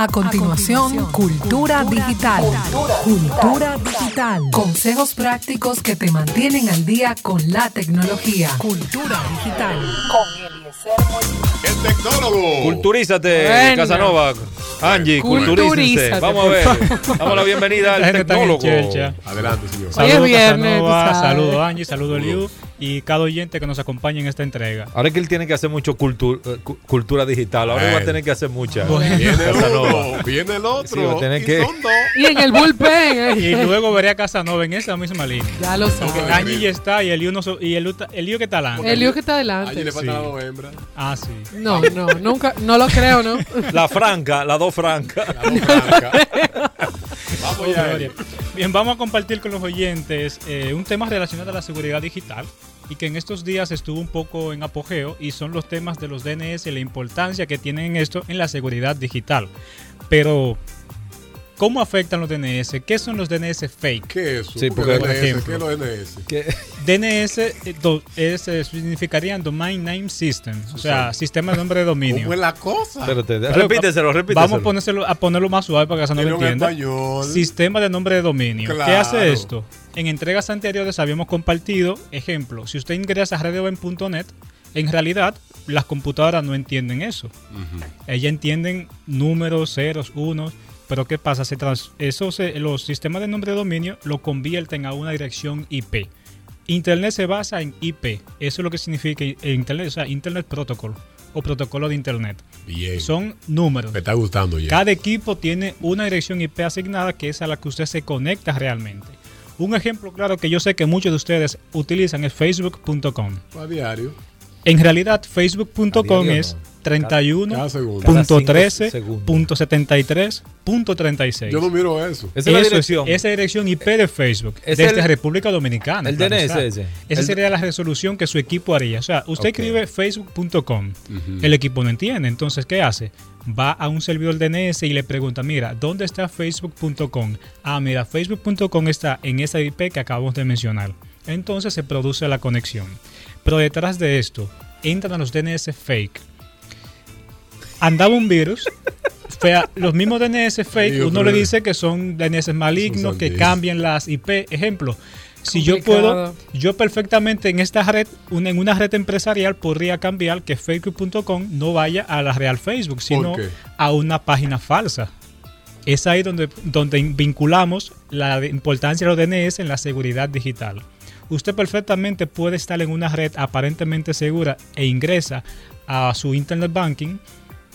A continuación, Cultura, Digital. Cultura, Digital. Consejos prácticos que te mantienen al día con la tecnología. Cultura Digital. Con El tecnólogo. Culturízate, Casanova. Angie, culturízate. Vamos a ver. Damos la bienvenida al tecnólogo. Adelante, señor. Saludos, Casanova. Saludos, Angie. Saludos, Liu y cada oyente que nos acompañe en esta entrega. Ahora es que él tiene que hacer mucho cultura, eh, cultura digital. Ahora va a tener que hacer mucha. Viene uno, viene el otro. y, que... y en el bullpen. Eh. y luego veré a Casanova en esa misma línea. Ya lo sé. Porque Angie ya está y el lío, no y el, el lío que está adelante. El lío que está adelante. Angie Ah, sí. No, no, nunca, no lo creo, ¿no? La franca, la dos franca. La dos franca. vamos ya. Bien, vamos a compartir con los oyentes eh, un tema relacionado a la seguridad digital y que en estos días estuvo un poco en apogeo y son los temas de los DNS y la importancia que tienen esto en la seguridad digital. Pero ¿Cómo afectan los DNS? ¿Qué son los DNS fake? ¿Qué es eso? Sí, porque, por ejemplo, ¿Qué es los DNS? ¿Qué? DNS es, eh, significarían Domain Name System, o sea, sistema de nombre de dominio. ¿Cómo es la cosa? Espérate, repíteselo, repíteselo. Vamos a, ponérselo, a ponerlo más suave para que no lo entienda. Sistema de nombre de dominio. ¿Qué hace esto? En entregas anteriores habíamos compartido, ejemplo, si usted ingresa a redioven.net, en realidad las computadoras no entienden eso. Ellas entienden números, ceros, unos pero ¿qué pasa? Se eso los sistemas de nombre de dominio lo convierten a una dirección IP. Internet se basa en IP. Eso es lo que significa Internet, o sea, Internet Protocol o protocolo de Internet. Bien. Son números. Me está gustando ya. Cada equipo tiene una dirección IP asignada que es a la que usted se conecta realmente. Un ejemplo claro que yo sé que muchos de ustedes utilizan es facebook.com. A diario. En realidad, facebook.com es 31.13.73.36. Yo no miro eso. Esa es la dirección. esa dirección IP de Facebook desde la República Dominicana. El DNS ese. Esa sería la resolución que su equipo haría. O sea, usted escribe facebook.com, el equipo no entiende. Entonces, ¿qué hace? Va a un servidor DNS y le pregunta, mira, ¿dónde está facebook.com? Ah, mira, facebook.com está en esa IP que acabamos de mencionar. Entonces se produce la conexión. Pero detrás de esto, entran a los DNS fake andaba un virus. los mismos DNS fake, uno le dice que son DNS malignos, que cambian las IP. Ejemplo, si yo puedo, yo perfectamente en esta red, en una red empresarial, podría cambiar que facebook.com no vaya a la real Facebook, sino a una página falsa. Es ahí donde, donde vinculamos la importancia de los DNS en la seguridad digital. Usted perfectamente puede estar en una red aparentemente segura e ingresa a su Internet Banking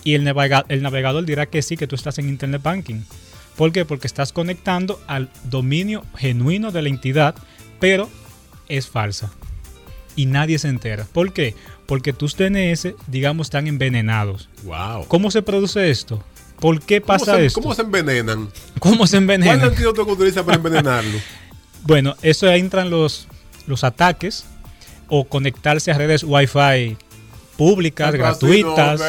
y el, navegador dirá que sí, que tú estás en Internet Banking. ¿Por qué? Porque estás conectando al dominio genuino de la entidad, pero es falsa. Y nadie se entera. ¿Por qué? Porque tus DNS, digamos, están envenenados. Wow. ¿Cómo se produce esto? ¿Por qué pasa esto? ¿Cómo se envenenan? ¿Cómo se envenenan? ¿Cuál es el antídoto que utiliza para envenenarlo? bueno, eso entran los, los ataques o conectarse a redes Wi-Fi públicas, gratuitas,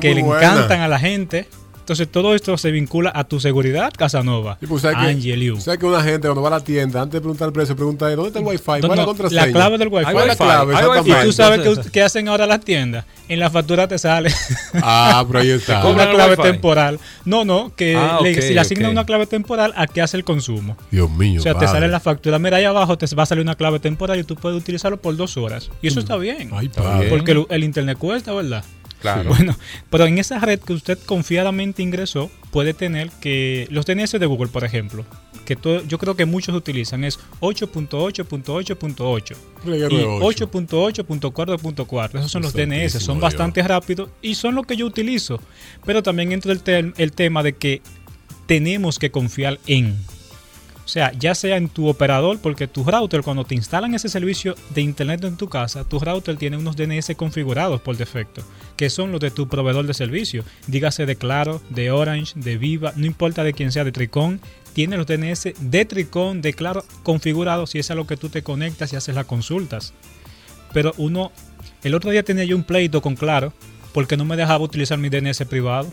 que, le encantan a la gente. Entonces todo esto se vincula a tu seguridad, Casanova. Y pues, ¿sabes que, ¿sabes que una gente cuando va a la tienda, antes de preguntar el precio, pregunta ¿dónde está el wifi? ¿Cuál es la contraseña? La clave del wifi. la clave, y tú sabes qué, hacen ahora las tiendas. En la factura te sale. Ah, pero ahí está. una clave temporal. No, no, que ah, le, si le asignan una clave temporal, ¿a qué hace el consumo? Dios mío. O sea, te sale en la factura. Mira, ahí abajo te va a salir una clave temporal y tú puedes utilizarlo por dos horas. Y eso mm. está bien. Ay, porque el internet cuesta, ¿verdad? Bueno, pero en esa red que usted confiadamente ingresó, puede tener que los DNS de Google, por ejemplo, que yo creo que muchos utilizan, es 8.8.8.8 y 8.8.4.4. Esos son los DNS, son bastante rápidos y son lo que yo utilizo. Pero también entra el, el tema de que tenemos que confiar en. O sea, ya sea en tu operador, porque tu router, cuando te instalan ese servicio de internet en tu casa, tu router tiene unos DNS configurados por defecto, que son los de tu proveedor de servicio. Dígase de Claro, de Orange, de Viva, no importa de quién sea, de Tricón, tiene los DNS de Tricón, de Claro, configurados y es a lo que tú te conectas y haces las consultas. Pero uno, el otro día tenía yo un pleito con Claro, porque no me dejaba utilizar mi DNS privado.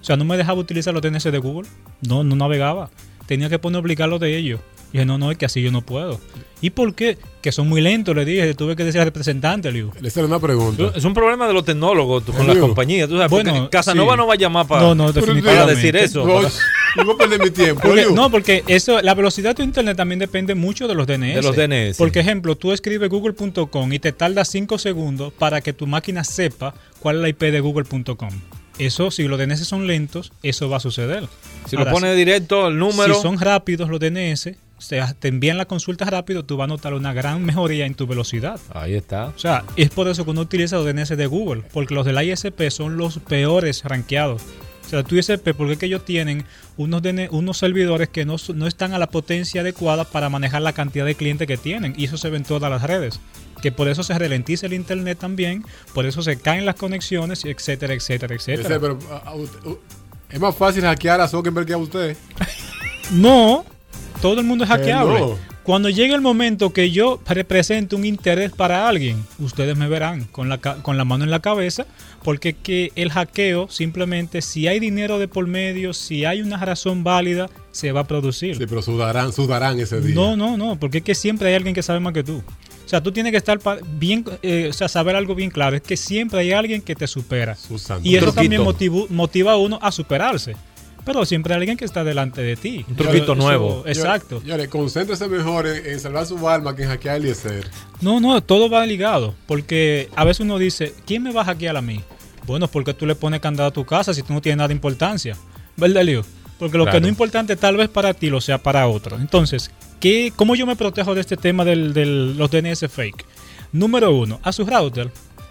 O sea, no me dejaba utilizar los DNS de Google. No, no navegaba tenía que poner obligarlo de ellos. Y dije, no, no, es que así yo no puedo. ¿Y por qué? Que son muy lentos, le dije, tuve que decir al representante. Le hice una pregunta. Es un problema de los tecnólogos con las compañías. ¿tú sabes? Bueno, Casanova no va a llamar para, no, no, para decir eso. No, no voy a perder mi tiempo. no, porque eso, la velocidad de tu internet también depende mucho de los DNS. De los DNS. Por ejemplo, tú escribes google.com y te tarda 5 segundos para que tu máquina sepa cuál es la IP de google.com. Eso, si los DNS son lentos, eso va a suceder. Si lo pone directo el número. Si son rápidos los DNS, te envían la consulta rápido, tú vas a notar una gran mejoría en tu velocidad. Ahí está. O sea, es por eso que uno utiliza los DNS de Google, porque los del ISP son los peores rankeados. O sea, tu ISP, porque es que ellos tienen unos, unos servidores que no, no están a la potencia adecuada para manejar la cantidad de clientes que tienen, y eso se ve en todas las redes que por eso se ralentiza el internet también, por eso se caen las conexiones, etcétera, etcétera, etcétera. Pero, es más fácil hackear a Zuckerberg que a usted. no, todo el mundo es hackeable. Cuando llegue el momento que yo represente un interés para alguien, ustedes me verán con la, con la mano en la cabeza, porque que el hackeo simplemente, si hay dinero de por medio, si hay una razón válida, se va a producir. Sí, pero sudarán, sudarán ese día. No, no, no, porque es que siempre hay alguien que sabe más que tú. O sea, tú tienes que estar bien, eh, o sea, saber algo bien claro, es que siempre hay alguien que te supera. Y eso también motiva a uno a superarse. Pero siempre hay alguien que está delante de ti. Un truquito nuevo. exacto. Señores, concéntrese mejor en, salvar su alma que en hackear a Eliezer. No, no, todo va ligado. Porque a veces uno dice, ¿quién me va a hackear a mí? Bueno, porque tú le pones candado a tu casa si tú no tienes nada de importancia. ¿Verdad, Leo? Porque lo que no es importante tal vez para ti lo sea para otro. Entonces, ¿qué, ¿cómo yo me protejo de este tema de los DNS fake? Número uno, a su router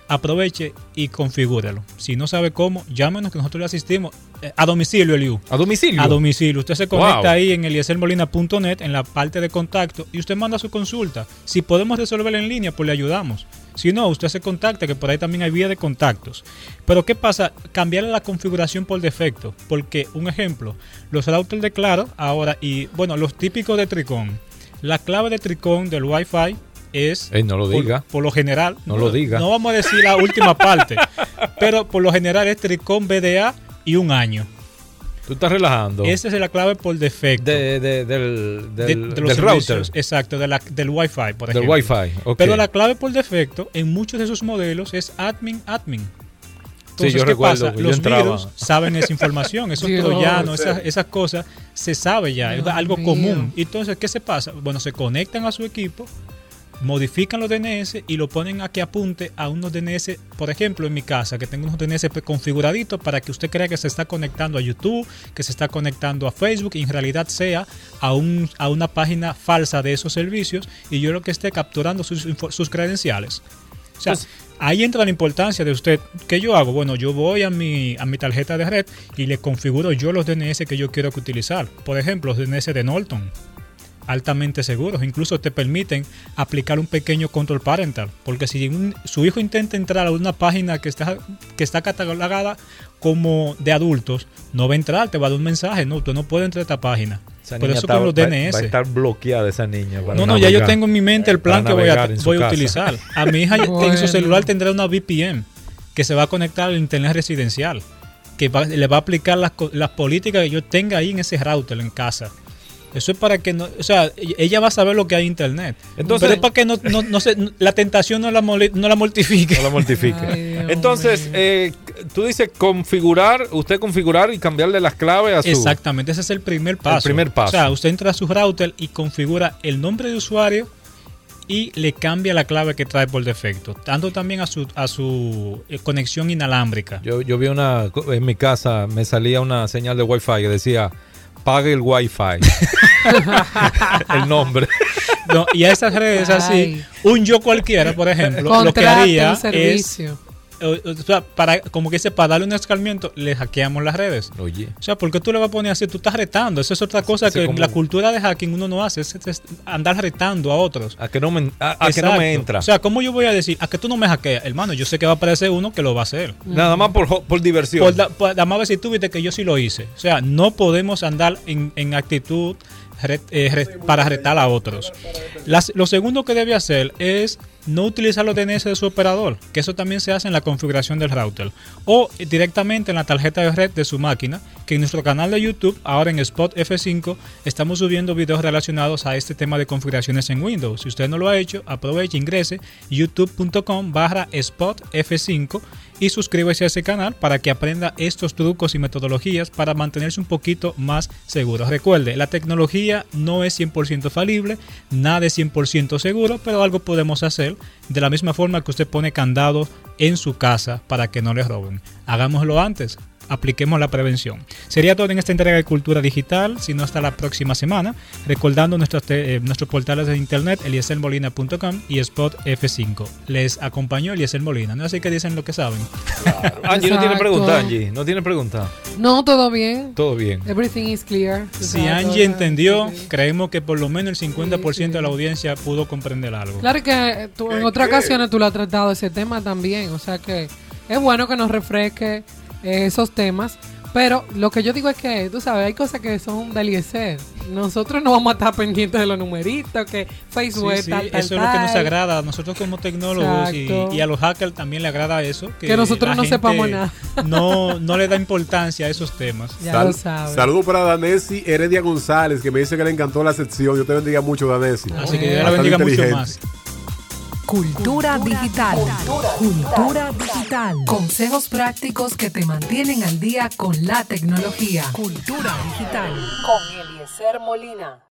aproveche y configúrelo. Si no sabe cómo, llámenos que nosotros le asistimos eh, a domicilio, Eliu. ¿A domicilio? A domicilio. Usted se conecta ahí en elieselmolina.net, en la parte de contacto, y usted manda su consulta. Si podemos resolverla en línea, pues le ayudamos. Si no, usted se contacta, que por ahí también hay vía de contactos. Pero ¿qué pasa? Cambiar la configuración por defecto. Porque, un ejemplo, los routers de Claro ahora, y bueno, los típicos de Tricón. La clave de Tricón del Wi-Fi es. no lo diga. Por, lo general. No, lo diga. No vamos a decir la última parte. pero por lo general es Tricom BDA y un año. Tú estás relajando. Esa es la clave por defecto. De, de, del, del, del router. Exacto, de la, del Wi-Fi, por ejemplo. Del Wi-Fi, Pero la clave por defecto en muchos de esos modelos es admin, admin. Entonces, sí, yo ¿qué pasa? Los virus saben esa información, esos troyanos, esas, esas, cosas, se sabe ya, es algo común. Entonces, ¿qué se pasa? Bueno, se conectan a su equipo, modifican los DNS y lo ponen a que apunte a unos DNS, por ejemplo, en mi casa, que tengo unos DNS configuraditos para que usted crea que se está conectando a YouTube, que se está conectando a Facebook y en realidad sea a, un, a una página falsa de esos servicios y yo lo que esté capturando sus, sus credenciales. O sea, pues, ahí entra la importancia de usted. ¿Qué yo hago? Bueno, yo voy a mi, a mi tarjeta de red y le configuro yo los DNS que yo quiero utilizar. Por ejemplo, los DNS de Norton altamente seguros. Incluso te permiten aplicar un pequeño control parental. Porque si su hijo intenta entrar a una página que está, que está catalogada como de adultos, no va a entrar, te va a dar un mensaje. No, tú no puedes entrar a esta página. Por eso con los DNS. Va a estar bloqueada esa niña. No, no, ya yo tengo en mi mente el plan que voy a, voy a utilizar. A mi hija en su celular tendrá una VPN que se va a conectar al internet residencial. Que le va a aplicar las, las políticas que yo tenga ahí en ese router en casa. Eso es para que no, o sea, ella va a saber lo que hay en internet. Entonces, pero es para que no, no, no se, la tentación no la, no la mortifique. No la mortifique. Entonces, eh, tú dices configurar, usted configurar y cambiarle las claves a su... Exactamente, ese es el primer paso. El primer paso. O sea, usted entra a su router y configura el nombre de usuario y le cambia la clave que trae por defecto, tanto también a su, a su eh, conexión inalámbrica. Yo, yo vi una, en mi casa me salía una señal de wifi que decía pague el wifi. el nombre. y a esas redes así, un yo cualquiera, por ejemplo, lo que haría es o sea, para, como que dice, para darle un escalmiento, le hackeamos las redes. Oye. O sea, ¿por qué tú le vas a poner así? Tú estás retando. Esa es otra cosa que la cultura de hacking uno no hace, es, andar retando a otros. A que no me, a, que no me entra. O sea, ¿cómo yo voy a decir, a que tú no me hackeas? Hermano, yo sé que va a aparecer uno que lo va a hacer. Nada más por, por diversión. Por, nada más decir tú viste que yo sí lo hice. O sea, no podemos andar en, en actitud eh, para retar a otros. lo segundo que debe hacer es no utilizar los DNS de su operador, que eso también se hace en la configuración del router, o directamente en la tarjeta de red de su máquina, que en nuestro canal de YouTube, ahora en Spot F5, estamos subiendo videos relacionados a este tema de configuraciones en Windows. Si usted no lo ha hecho, aproveche, ingrese youtube.com barra Spot F5 y suscríbase a ese canal para que aprenda estos trucos y metodologías para mantenerse un poquito más seguro. Recuerde, la tecnología no es 100% falible, nada es 100% seguro, pero algo podemos hacer de la misma forma que usted pone candados en su casa para que no le roben. Hagámoslo antes, apliquemos la prevención. Sería todo en esta entrega de Cultura Digital, si no hasta la próxima semana, recordando nuestros, eh, nuestros portales de internet, elieselmolina.com y Spot F5. Les acompañó Eliezer Molina, no así que dicen lo que saben. Angie no tiene pregunta, Angie, no tiene pregunta. No, todo bien. Todo bien. Everything is clear. Si sabes, Angie entendió, Sí. creemos que por lo menos el 50% Sí, sí. de la audiencia pudo comprender algo. Claro que tú, en otras ocasiones tú lo has tratado ese tema también. O sea que es bueno que nos refresque esos temas. Pero lo que yo digo es que, tú sabes, hay cosas que son del IESER. Nosotros no vamos a estar pendientes de los numeritos, que Sí, Facebook sí, tal, tal, eso es lo que nos agrada. A nosotros como tecnólogos y, a los hackers también le agrada eso. Que nosotros la no sepamos nada. No, no le da importancia a esos temas. Ya Sal- lo sabes. Saludos para Danesi Heredia González, que me dice que le encantó la sección. Yo te bendiga mucho, Danesi. Así que Dios la bendiga mucho más. Cultura digital. Cultura digital. Consejos prácticos que te mantienen al día con la tecnología. Cultura digital. con Eliezer Molina.